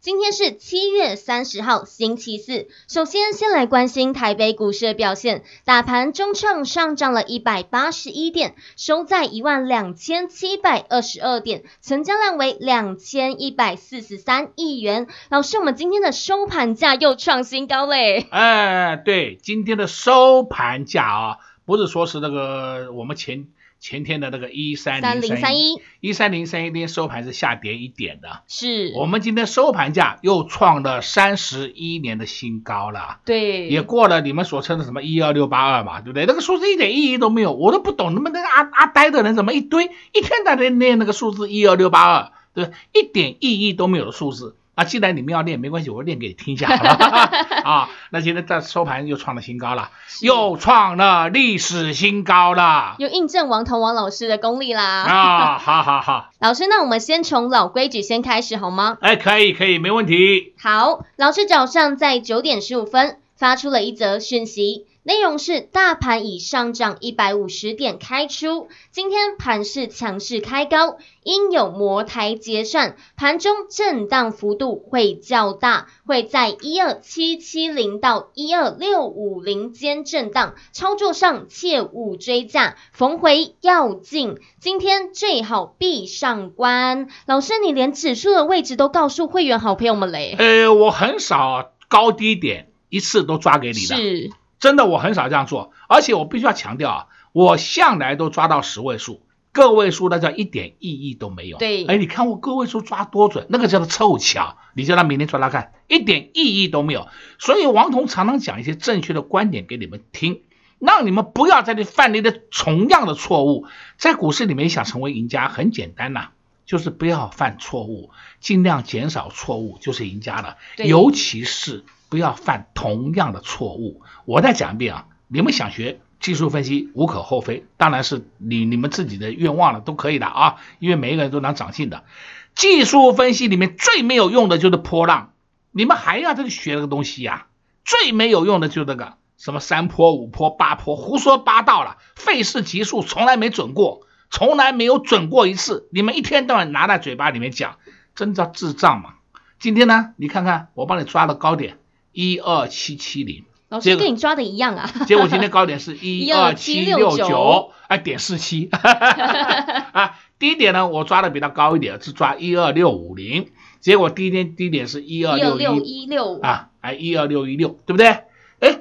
今天是七月三十号，星期四。首先，先来关心台北股市的表现。大盘中创上涨了一百八十一点，收在一万两千七百二十二点，成交量为两千一百四十三亿元。老师，我们今天的收盘价又创新高嘞！哎，对，今天的收盘价啊，不是说是那个我们前。前天的那个一三零三一，一。三零三一天收盘是下跌一点的，是。我们今天收盘价又创了三十一年的新高了，对，也过了你们所称的什么一二六八二嘛，对不对？那个数字一点意义都没有，我都不懂，你们那个阿阿呆的人怎么一堆？一天在那念那个数字一二六八二，对，一点意义都没有的数字。啊，既然你们要练，没关系，我练给你听一下，好吧？啊，那今天在收盘又创了新高了，又创了历史新高了，又印证王彤王老师的功力啦。啊，好好好，老师，那我们先从老规矩先开始好吗？哎，可以可以，没问题。好，老师早上在九点十五分发出了一则讯息。内容是大盘以上涨一百五十点开出，今天盘势强势开高，因有摩台结算，盘中震荡幅度会较大，会在一二七七零到一二六五零间震荡，操作上切勿追价，逢回要进，今天最好闭上关。老师，你连指数的位置都告诉会员好朋友们嘞？呃，我很少高低点一次都抓给你的。是。真的，我很少这样做，而且我必须要强调啊，我向来都抓到十位数，个位数那叫一点意义都没有。对，哎，你看我个位数抓多准，那个叫做凑巧，你叫他明天抓抓看，一点意义都没有。所以王彤常常讲一些正确的观点给你们听，让你们不要在这里犯那个同样的错误。在股市里面想成为赢家很简单呐、啊，就是不要犯错误，尽量减少错误，就是赢家了。尤其是。不要犯同样的错误。我再讲一遍啊，你们想学技术分析无可厚非，当然是你你们自己的愿望了，都可以的啊。因为每一个人都能长进的。技术分析里面最没有用的就是波浪，你们还要这里学这个东西呀？最没有用的就是那个什么三波五波八波，胡说八道了，费氏级数从来没准过，从来没有准过一次。你们一天到晚拿在嘴巴里面讲，真叫智障嘛！今天呢，你看看我帮你抓的高点。一二七七零，老师跟你抓的一样啊。结果今天高点是 一二七六九，哎，点四七。啊，低点呢，我抓的比它高一点，是抓一二六五零。结果第一天低点是一二六一六啊，哎，一二六一六，对不对？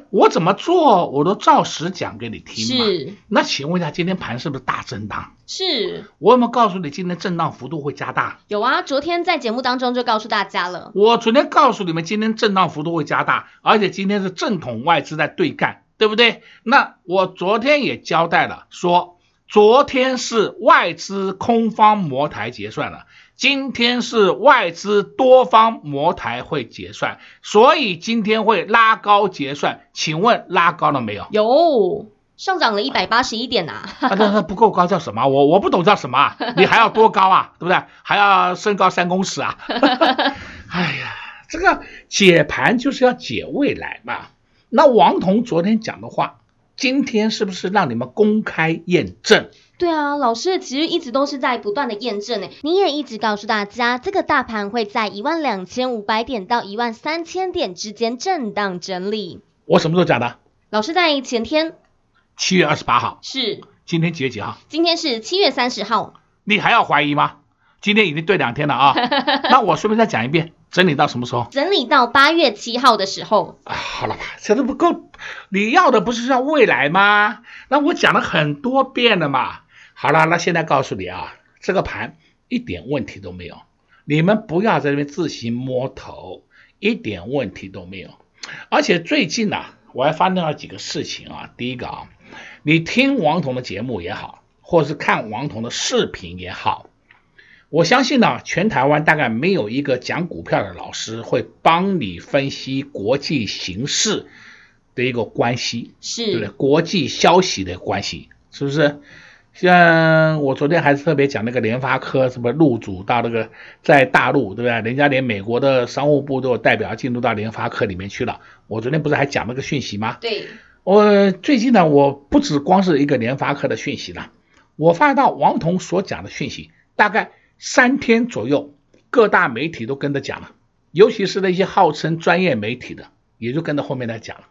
哎，我怎么做，我都照实讲给你听嘛。是。那请问一下，今天盘是不是大震荡？是。我有没有告诉你，今天震荡幅度会加大？有啊，昨天在节目当中就告诉大家了。我昨天告诉你们，今天震荡幅度会加大，而且今天是正统外资在对干，对不对？那我昨天也交代了，说昨天是外资空方摩台结算了。今天是外资多方摩台会结算，所以今天会拉高结算。请问拉高了没有？有，上涨了一百八十一点呐、啊。那那不够高叫什么？我我不懂叫什么？你还要多高啊？对不对？还要升高三公尺啊？哎呀，这个解盘就是要解未来嘛。那王彤昨天讲的话，今天是不是让你们公开验证？对啊，老师其实一直都是在不断的验证诶，你也一直告诉大家，这个大盘会在一万两千五百点到一万三千点之间震荡整理。我什么时候讲的？老师在前天，七月二十八号。是。今天几月几号？今天是七月三十号。你还要怀疑吗？今天已经对两天了啊。那我顺便再讲一遍，整理到什么时候？整理到八月七号的时候。啊，好了吧，这都不够。你要的不是要未来吗？那我讲了很多遍了嘛。好了，那现在告诉你啊，这个盘一点问题都没有，你们不要在这边自行摸头，一点问题都没有。而且最近呢、啊，我还发现了几个事情啊。第一个啊，你听王彤的节目也好，或是看王彤的视频也好，我相信呢，全台湾大概没有一个讲股票的老师会帮你分析国际形势的一个关系，是，对不对？国际消息的关系，是不是？像我昨天还是特别讲那个联发科什么入主到那个在大陆，对不对？人家连美国的商务部都有代表进入到联发科里面去了。我昨天不是还讲那个讯息吗？对，我最近呢，我不止光是一个联发科的讯息了，我发现到王彤所讲的讯息，大概三天左右，各大媒体都跟着讲了，尤其是那些号称专业媒体的，也就跟着后面来讲了。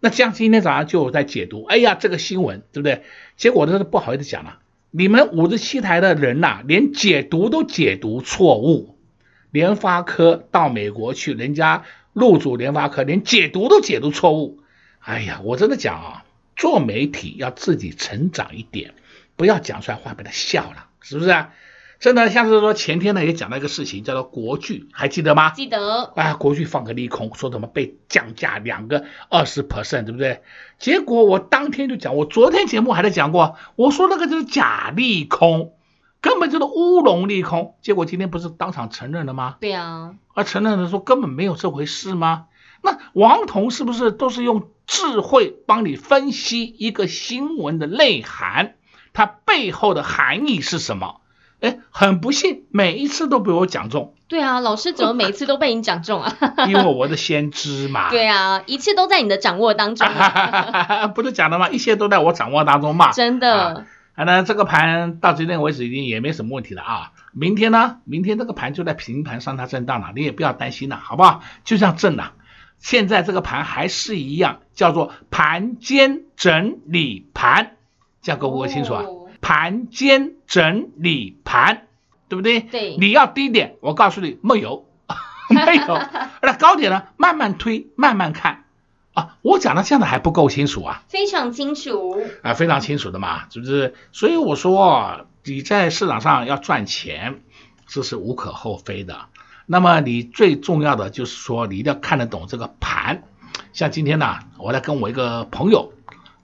那这样今天早上就有在解读，哎呀，这个新闻对不对？结果都是不好意思讲了，你们五十七台的人呐、连解读都解读错误。联发科到美国去，人家入主联发科，连解读都解读错误。哎呀，我真的讲啊，做媒体要自己成长一点，不要讲出来话被他笑了，是不是啊？真的，像是说前天呢也讲到一个事情，叫做国巨，还记得吗？记得。啊，国巨放个利空，说怎么被降价两个二十 percent，对不对？结果我当天就讲，我昨天节目还在讲过，我说那个就是假利空，根本就是乌龙利空。结果今天不是当场承认了吗？对啊。而承认的说根本没有这回事吗？那王彤是不是都是用智慧帮你分析一个新闻的内涵，它背后的含义是什么？哎，很不幸，每一次都被我讲中。对啊，老师怎么每一次都被你讲中啊？因为我的先知嘛。对啊，一切都在你的掌握当中。不是讲的吗？一切都在我掌握当中嘛。真的。啊，那这个盘到今天为止已经也没什么问题了啊。明天呢？明天这个盘就在平盘上它震荡了，你也不要担心了，好不好？就这样震了。现在这个盘还是一样，叫做盘间整理盘，这样够不够清楚啊。哦盘间整理盘，对不对？对，你要低点，我告诉你没有，没有。那高点呢？慢慢推，慢慢看啊。我讲的这样的还不够清楚啊？非常清楚啊，非常清楚的嘛，是不是？所以我说你在市场上要赚钱，这是无可厚非的。那么你最重要的就是说，你一定要看得懂这个盘。像今天呢，我在跟我一个朋友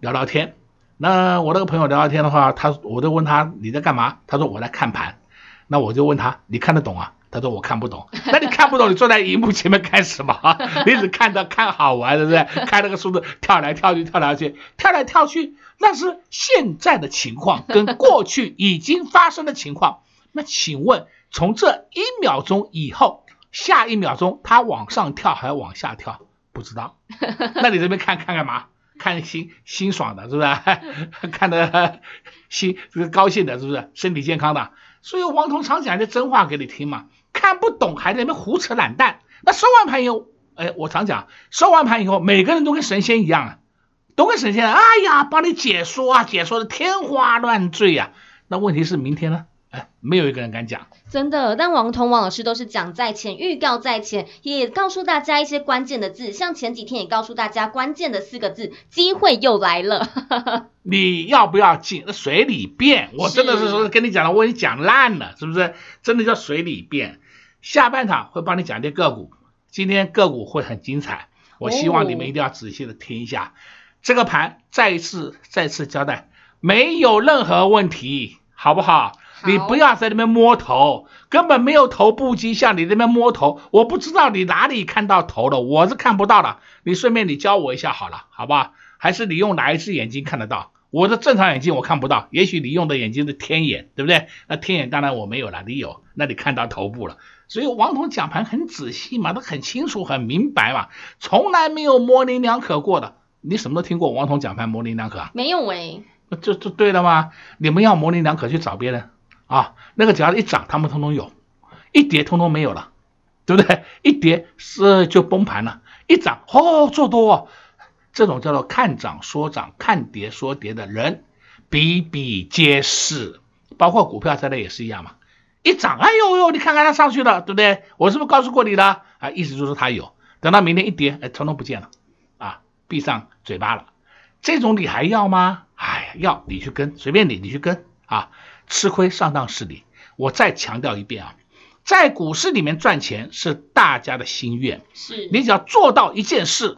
聊聊天。那我那个朋友聊聊天的话，他我就问他你在干嘛？他说我在看盘。那我就问他你看得懂啊？他说我看不懂。那你看不懂，你坐在荧幕前面干什么？你只看到看好玩，对不对？看那个数字跳来跳去，跳来跳去，跳来跳去，那是现在的情况跟过去已经发生的情况。那请问从这一秒钟以后，下一秒钟它往上跳还是往下跳？不知道。那你这边看看干嘛？看心心爽的，是不是？看的心这个高兴的，是不是？身体健康的。所以王彤常讲一些真话给你听嘛。看不懂还在那边胡扯懒蛋。那收完盘以后，哎，我常讲，收完盘以后，每个人都跟神仙一样啊，都跟神仙，哎呀，帮你解说啊，解说的天花乱坠呀。那问题是明天呢？哎，没有一个人敢讲。真的，但王彤王老师都是讲在前，预告在前，也告诉大家一些关键的字，像前几天也告诉大家关键的四个字，机会又来了。你要不要进？随你便。我真的是说跟你讲了，我已经讲烂了，是不是？真的叫随你便。下半场会帮你讲一些个股，今天个股会很精彩，我希望你们一定要仔细的听一下。哦、这个盘再一次再次交代，没有任何问题，好不好？你不要在那边摸头，根本没有头部迹象，你那边摸头，我不知道你哪里看到头了，我是看不到的。你顺便你教我一下好了，好吧？还是你用哪一只眼睛看得到？我的正常眼睛我看不到，也许你用的眼睛是天眼，对不对？那天眼当然我没有了，你有，那你看到头部了。所以王彤讲盘很仔细嘛，都很清楚很明白嘛，从来没有模棱两可过的。你什么都听过王彤讲盘模棱两可啊？没有诶、欸，这这对了吗？你们要模棱两可去找别人。啊，那个只要一涨，他们通通有；一跌，通通没有了，对不对？一跌是就崩盘了，一涨哦做多，这种叫做看涨说涨、看跌说跌的人比比皆是，包括股票在内也是一样嘛。一涨，哎呦呦，你看看它上去了，对不对？我是不是告诉过你了？啊，意思就是它有。等到明天一跌，哎，通通不见了，啊，闭上嘴巴了。这种你还要吗？哎呀，要你去跟，随便你，你去跟啊。吃亏上当是你，我再强调一遍啊，在股市里面赚钱是大家的心愿，是你只要做到一件事，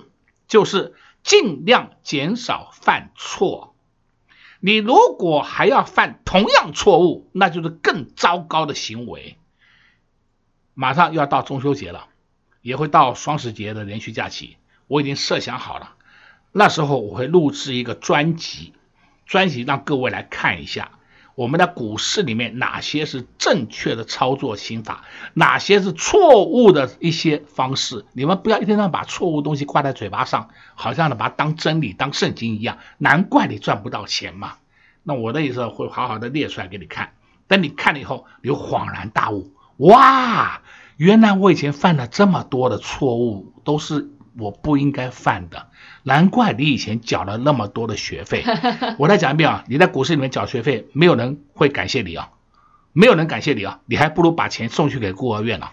就是尽量减少犯错。你如果还要犯同样错误，那就是更糟糕的行为。马上又要到中秋节了，也会到双十节的连续假期，我已经设想好了，那时候我会录制一个专辑，专辑让各位来看一下。我们的股市里面哪些是正确的操作心法，哪些是错误的一些方式？你们不要一天到晚把错误东西挂在嘴巴上，好像呢把它当真理、当圣经一样。难怪你赚不到钱嘛。那我的意思会好好的列出来给你看，等你看了以后，你恍然大悟，哇，原来我以前犯了这么多的错误，都是我不应该犯的。难怪你以前缴了那么多的学费，我再讲一遍啊，你在股市里面缴学费，没有人会感谢你啊，没有人感谢你啊，你还不如把钱送去给孤儿院呢，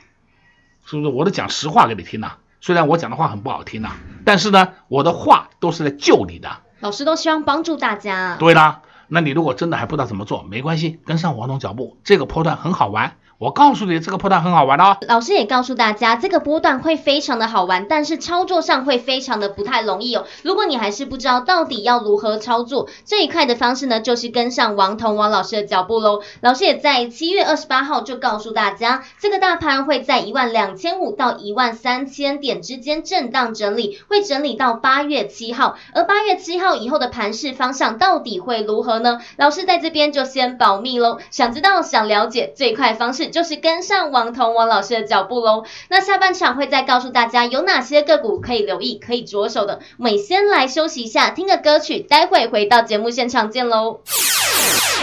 是不是？我都讲实话给你听呐，虽然我讲的话很不好听呐，但是呢，我的话都是在救你的。老师都希望帮助大家。对啦，那你如果真的还不知道怎么做，没关系，跟上王总脚步，这个波段很好玩。我告诉你，这个波段很好玩哦。老师也告诉大家，这个波段会非常的好玩，但是操作上会非常的不太容易哦。如果你还是不知道到底要如何操作，这一块的方式呢，就是跟上王彤王老师的脚步喽。老师也在七月二十八号就告诉大家，这个大盘会在一万两千五到一万三千点之间震荡整理，会整理到八月七号。而八月七号以后的盘势方向到底会如何呢？老师在这边就先保密喽。想知道、想了解最快方式。就是跟上王彤王老师的脚步喽。那下半场会再告诉大家有哪些个股可以留意、可以着手的。我们先来休息一下，听个歌曲，待会回到节目现场见喽。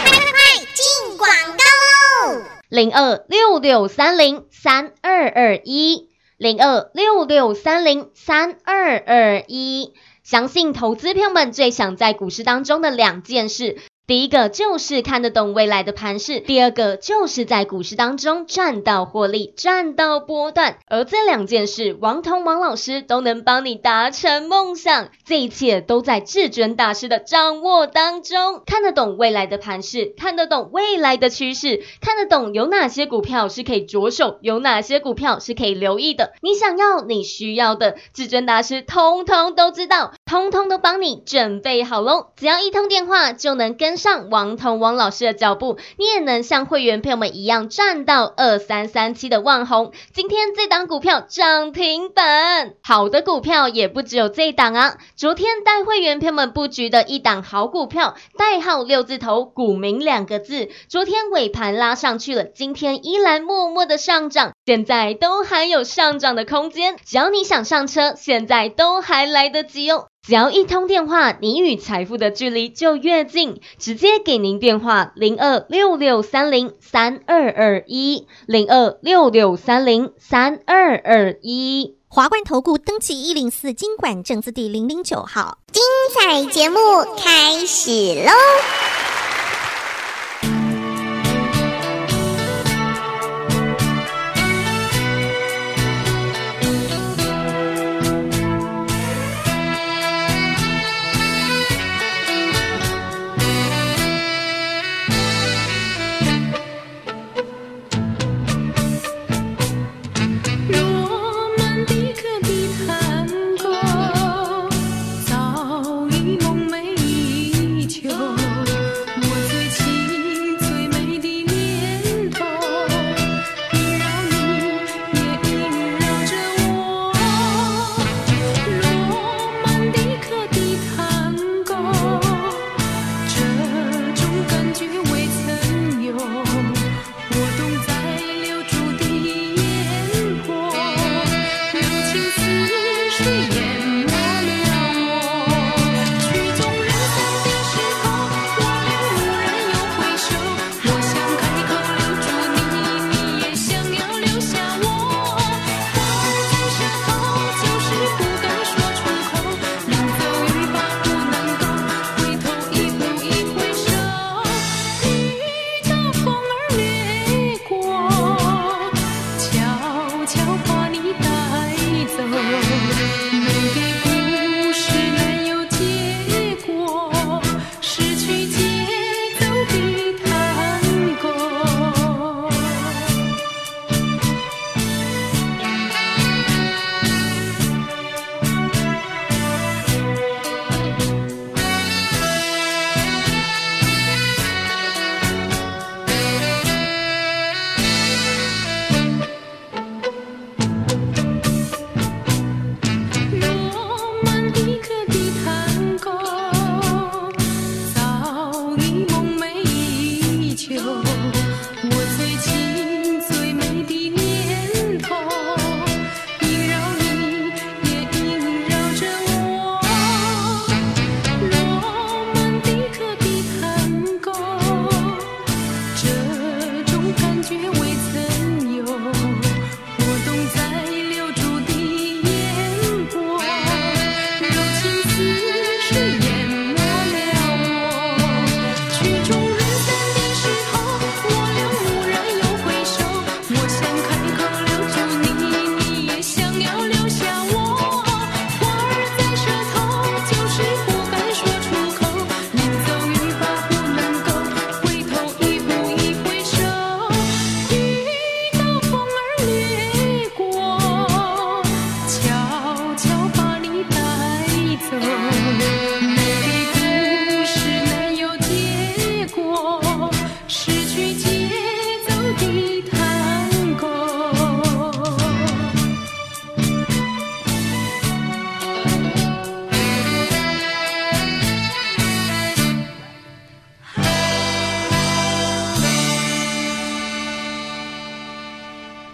快快快，进广告喽！零二六六三零三二二一，零二六六三零三二二一。相信投资朋友们最想在股市当中的两件事。第一个就是看得懂未来的盘势，第二个就是在股市当中赚到获利、赚到波段，而这两件事，王彤王老师都能帮你达成梦想。这一切都在至尊大师的掌握当中。看得懂未来的盘势，看得懂未来的趋势，看得懂有哪些股票是可以着手，有哪些股票是可以留意的。你想要、你需要的，至尊大师通通都知道，通通都帮你准备好喽。只要一通电话就能跟上王彤王老师的脚步，你也能像会员朋友们一样赚到二三三七的万红。今天这档股票涨停板，好的股票也不只有这档啊。昨天带会员朋友们布局的一档好股票，代号六字头，股名两个字，昨天尾盘拉上去了，今天依然默默的上涨，现在都还有上涨的空间。只要你想上车，现在都还来得及哦。只要一通电话，你与财富的距离就越近。直接给您电话零二六六三零三二二一零二六六三零三二二一。华冠投顾登记一零四金管证字第零零九号。精彩节目开始喽！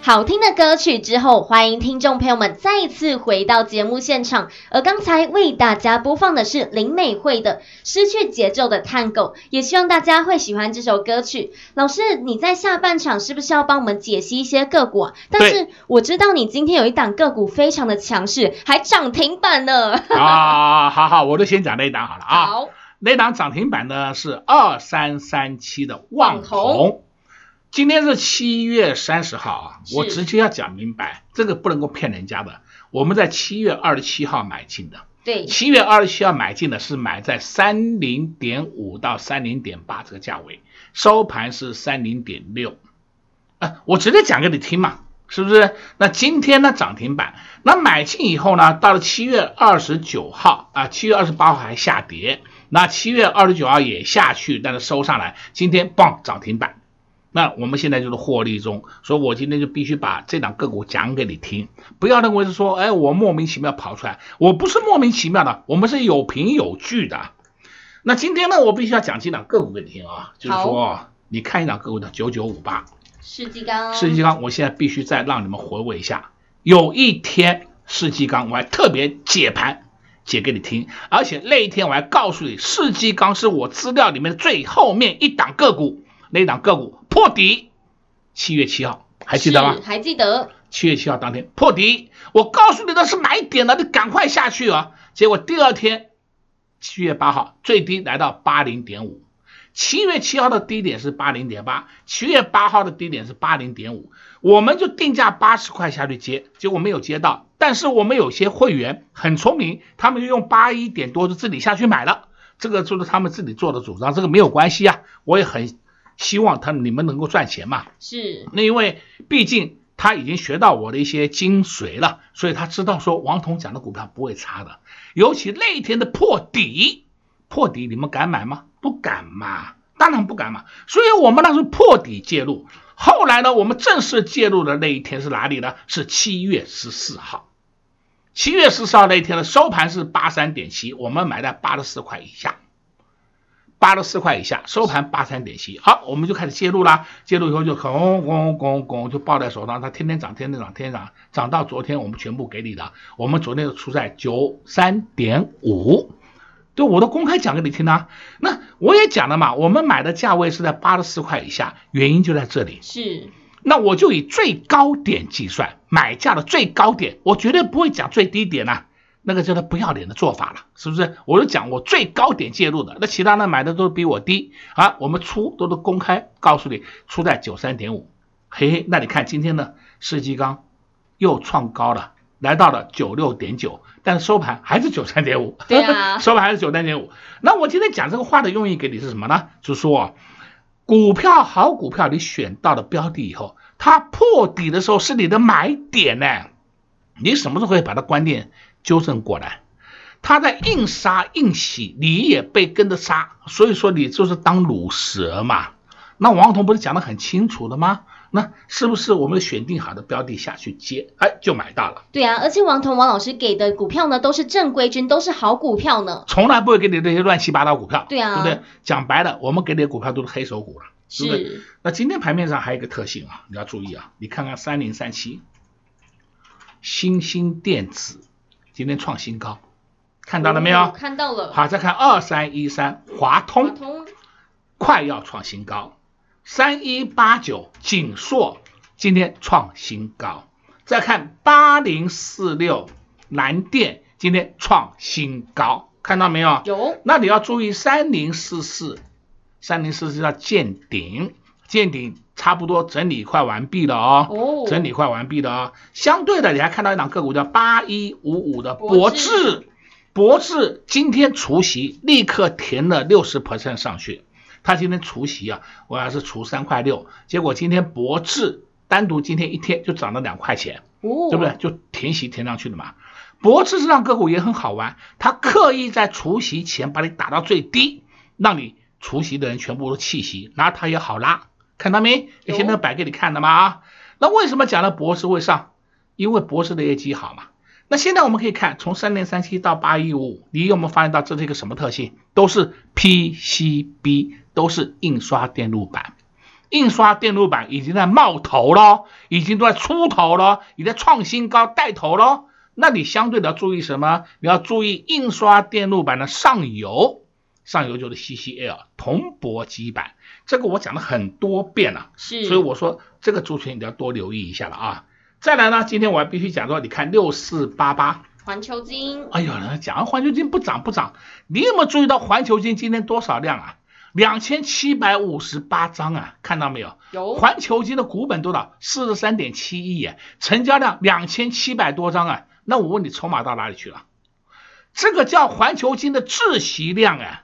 好听的歌曲之后，欢迎听众朋友们再次回到节目现场。而刚才为大家播放的是林美惠的《失去节奏的探戈》，也希望大家会喜欢这首歌曲。老师，你在下半场是不是要帮我们解析一些个股啊？但是我知道你今天有一档个股非常的强势，还涨停板呢。啊，好好，我就先讲那一档好了啊。好，那档涨停板呢是二三三七的旺宏。今天是七月三十号啊，我直接要讲明白，这个不能够骗人家的。我们在七月二十七号买进的，对，七月二十七号买进的是买在三零点五到三零点八这个价位，收盘是三零点六，啊，我直接讲给你听嘛，是不是？那今天呢涨停板，那买进以后呢，到了七月二十九号啊，七月二十八号还下跌，那七月二十九号也下去，但是收上来，今天棒涨停板。那我们现在就是获利中，所以我今天就必须把这档个股讲给你听，不要认为是说，哎，我莫名其妙跑出来，我不是莫名其妙的，我们是有凭有据的。那今天呢，我必须要讲几档个股给你听啊，就是说，你看一档个股的九九五八，世纪钢，世纪钢，我现在必须再让你们回味一下，有一天世纪钢我还特别解盘解给你听，而且那一天我还告诉你，世纪钢是我资料里面的最后面一档个股。那档个股破底，七月七号还记得吗？还记得。七月七号当天破底，我告诉你的是买点了，你赶快下去啊！结果第二天，七月八号最低来到八零点五，七月七号的低点是八零点八，七月八号的低点是八零点五，我们就定价八十块下去接，结果没有接到。但是我们有些会员很聪明，他们就用八一点多就自己下去买了，这个就是他们自己做的主张，这个没有关系啊，我也很。希望他你们能够赚钱嘛？是。那因为毕竟他已经学到我的一些精髓了，所以他知道说王彤讲的股票不会差的。尤其那一天的破底，破底你们敢买吗？不敢嘛，当然不敢嘛。所以我们那时候破底介入。后来呢，我们正式介入的那一天是哪里呢？是七月十四号。七月十四号那一天的收盘是八三点七，我们买在八十四块以下。八十四块以下，收盘八三点七，好，我们就开始介入啦。介入以后就轰轰轰轰就抱在手上，它天天涨，天天涨，天天涨，涨到昨天我们全部给你的。我们昨天就出在九三点五，对，我都公开讲给你听啦。那我也讲了嘛，我们买的价位是在八十四块以下，原因就在这里。是，那我就以最高点计算，买价的最高点，我绝对不会讲最低点呐、啊。那个叫做不要脸的做法了，是不是？我就讲我最高点介入的，那其他人买的都比我低啊。我们出都是公开告诉你，出在九三点五，嘿嘿。那你看今天呢世纪钢又创高了，来到了九六点九，但是收盘还是九三点五，对啊，收盘还是九三点五。那我今天讲这个话的用意给你是什么呢？就是说，股票好股票，你选到了标的以后，它破底的时候是你的买点呢，你什么时候可以把它关掉？纠正过来，他在硬杀硬洗，你也被跟着杀，所以说你就是当卤蛇嘛。那王彤不是讲得很清楚的吗？那是不是我们选定好的标的下去接，哎，就买到了？对啊，而且王彤王老师给的股票呢，都是正规军，都是好股票呢，从来不会给你那些乱七八糟股票。对啊，对不对？讲白了，我们给你的股票都是黑手股了，是对不对？那今天盘面上还有一个特性啊，你要注意啊，你看看三零三七，新兴电子。今天创新高，看到了没有？哦、看到了。好，再看二三一三华通，华通快要创新高。三一八九景硕今天创新高。再看八零四六南电今天创新高，看到没有？有。那你要注意三零四四，三零四四要见顶，见顶。差不多整理快完毕了哦，哦，整理快完毕了哦。相对的，你还看到一档个股叫八一五五的博智，博智今天除夕立刻填了六十 percent 上去。他今天除夕啊，我还是除三块六，结果今天博智单独今天一天就涨了两块钱，哦，对不对？就填息填上去了嘛。博智这档个股也很好玩，他刻意在除夕前把你打到最低，让你除夕的人全部都弃息，那他也好拉。看到没？以前都摆给你看的嘛啊，那为什么讲了博士会上？因为博士的业绩好嘛。那现在我们可以看，从三零三七到八一五五，你有没有发现到这是一个什么特性？都是 PCB，都是印刷电路板。印刷电路板已经在冒头了，已经都在出头了，已经在创新高带头了。那你相对的要注意什么？你要注意印刷电路板的上游，上游就是 CCL 铜箔基板，这个我讲了很多遍了，是，所以我说这个族群你要多留意一下了啊。再来呢，今天我还必须讲说，你看六四八八环球金，哎呦，讲环球金不涨不涨，你有没有注意到环球金今天多少量啊？两千七百五十八张啊，看到没有？有。环球金的股本多少？四十三点七亿啊，成交量两千七百多张啊。那我问你，筹码到哪里去了？这个叫环球金的窒息量啊，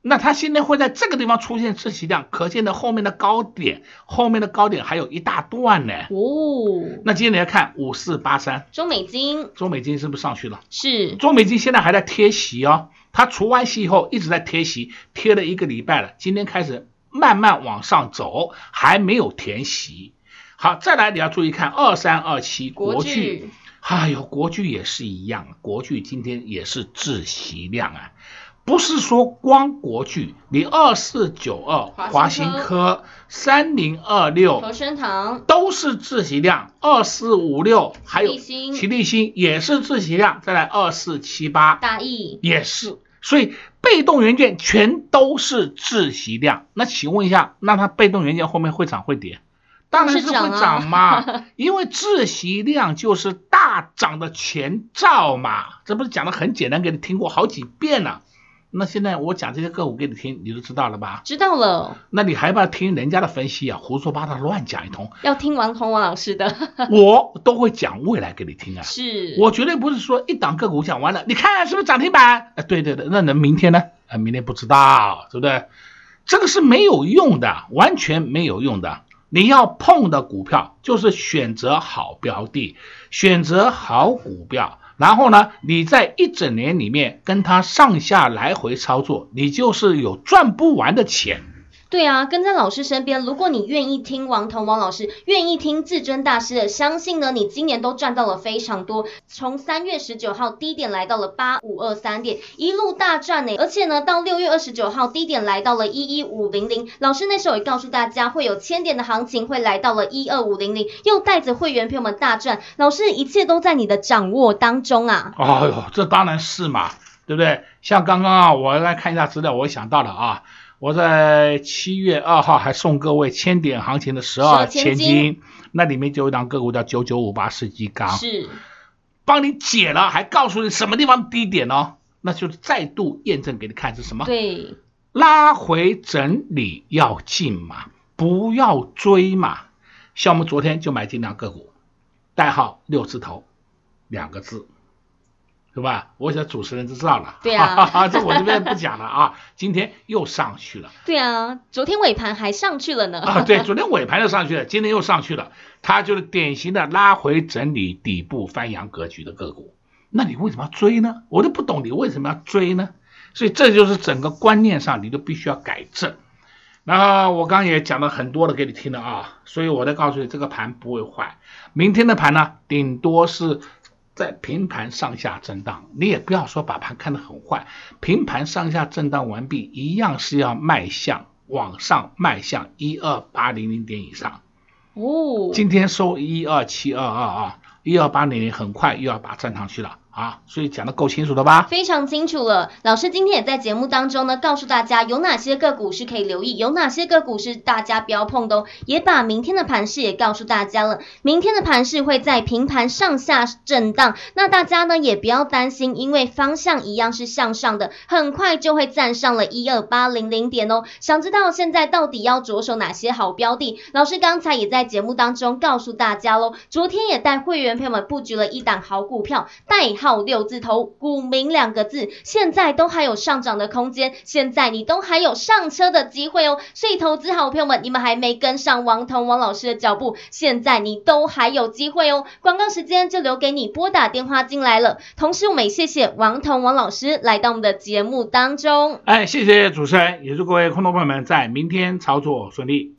那它现在会在这个地方出现窒息量，可见的后面的高点，后面的高点还有一大段呢。哦，那今天你要看五四八三，中美金，中美金是不是上去了？是，中美金现在还在贴息哦，它除完息以后一直在贴息，贴了一个礼拜了，今天开始慢慢往上走，还没有填息。好，再来你要注意看二三二七国巨。哎呦，国巨也是一样，国巨今天也是窒息量啊，不是说光国巨，你二四九二华新科、三零二六和生堂。都是自习量，二四五六还有齐立新。也是自习量，再来二四七八大益也是，所以被动元件全都是自习量。那请问一下，那它被动元件后面会涨会跌？当然是会涨嘛，啊、因为自习量就是大涨的前兆嘛，这不是讲的很简单，给你听过好几遍了。那现在我讲这些个股给你听，你都知道了吧？知道了。那你还不要听人家的分析啊，胡说八道乱讲一通。要听王彤王老师的，我都会讲未来给你听啊。是，我绝对不是说一档个股讲完了，你看是不是涨停板？啊，对对对，那能明天呢？啊，明天不知道，对不对？这个是没有用的，完全没有用的。你要碰的股票就是选择好标的，选择好股票，然后呢，你在一整年里面跟它上下来回操作，你就是有赚不完的钱。对啊，跟在老师身边，如果你愿意听王彤王老师，愿意听至尊大师的，相信呢，你今年都赚到了非常多。从三月十九号低点来到了八五二三点，一路大赚呢。而且呢，到六月二十九号低点来到了一一五零零，老师那时候也告诉大家会有千点的行情，会来到了一二五零零，又带着会员朋友们大赚。老师一切都在你的掌握当中啊！哎呦，这当然是嘛，对不对？像刚刚啊，我来看一下资料，我想到了啊。我在七月二号还送各位千点行情的十二千金，那里面就有一档个股叫九九五八世纪钢，是帮你解了，还告诉你什么地方低点哦，那就是再度验证给你看是什么？对，拉回整理要进嘛，不要追嘛。像我们昨天就买进两个股，代号六字头，两个字。对吧？我想主持人就知道了。对啊，这我这边不讲了啊。今天又上去了。对啊，昨天尾盘还上去了呢。啊，对，昨天尾盘就上去了，今天又上去了。它就是典型的拉回整理底部翻扬格局的个股。那你为什么要追呢？我都不懂你为什么要追呢？所以这就是整个观念上你都必须要改正。那我刚刚也讲了很多的给你听了啊，所以我再告诉你，这个盘不会坏。明天的盘呢，顶多是。在平盘上下震荡，你也不要说把盘看得很坏。平盘上下震荡完毕，一样是要迈向往上迈向一二八零零点以上。哦，今天收一二七二二啊，一二八零零很快又要把它站上去了。啊，所以讲的够清楚了吧？非常清楚了。老师今天也在节目当中呢，告诉大家有哪些个股是可以留意，有哪些个股是大家不要碰的哦。也把明天的盘势也告诉大家了。明天的盘势会在平盘上下震荡，那大家呢也不要担心，因为方向一样是向上的，很快就会站上了一二八零零点哦。想知道现在到底要着手哪些好标的？老师刚才也在节目当中告诉大家喽。昨天也带会员朋友们布局了一档好股票，代号。六字头，股民两个字，现在都还有上涨的空间，现在你都还有上车的机会哦。所以投资好朋友们，你们还没跟上王彤王老师的脚步，现在你都还有机会哦。广告时间就留给你拨打电话进来了。同时，我们也谢谢王彤王老师来到我们的节目当中。哎，谢谢主持人，也祝各位空头朋友们在明天操作顺利。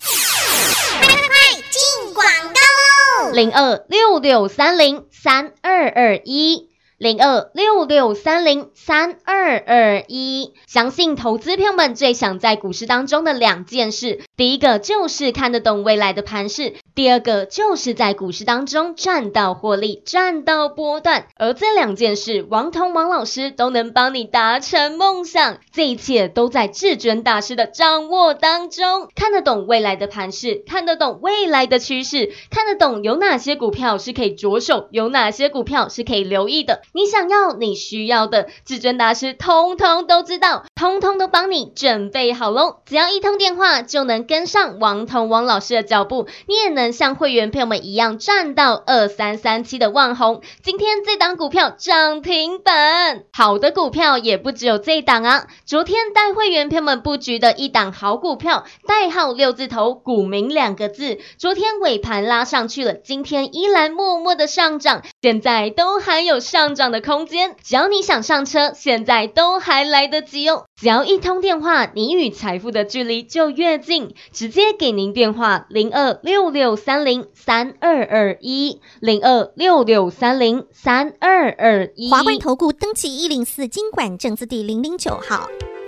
快快快，进广告喽！零二六六三零三二二一。零二六六三零三二二一。相信投资朋友们最想在股市当中的两件事，第一个就是看得懂未来的盘势，第二个就是在股市当中赚到获利、赚到波段。而这两件事，王彤王老师都能帮你达成梦想。这一切都在至尊大师的掌握当中，看得懂未来的盘势，看得懂未来的趋势，看得懂有哪些股票是可以着手，有哪些股票是可以留意的。你想要、你需要的，至尊大师通通都知道，通通都帮你准备好喽。只要一通电话，就能跟上王彤王老师的脚步，你也能像会员朋友们一样赚到二三三七的万红。今天这档股票涨停板，好的股票也不只有这档啊。昨天带会员朋友们布局的一档好股票，代号六字头，股名两个字。昨天尾盘拉上去了，今天依然默默的上涨，现在都还有上涨的空间。只要你想上车，现在都还来得及哦。只要一通电话，你与财富的距离就越近。直接给您电话零二六六三零三二二一零二六六三零三二二一。华冠投顾登记一零四经管证字第零零九号。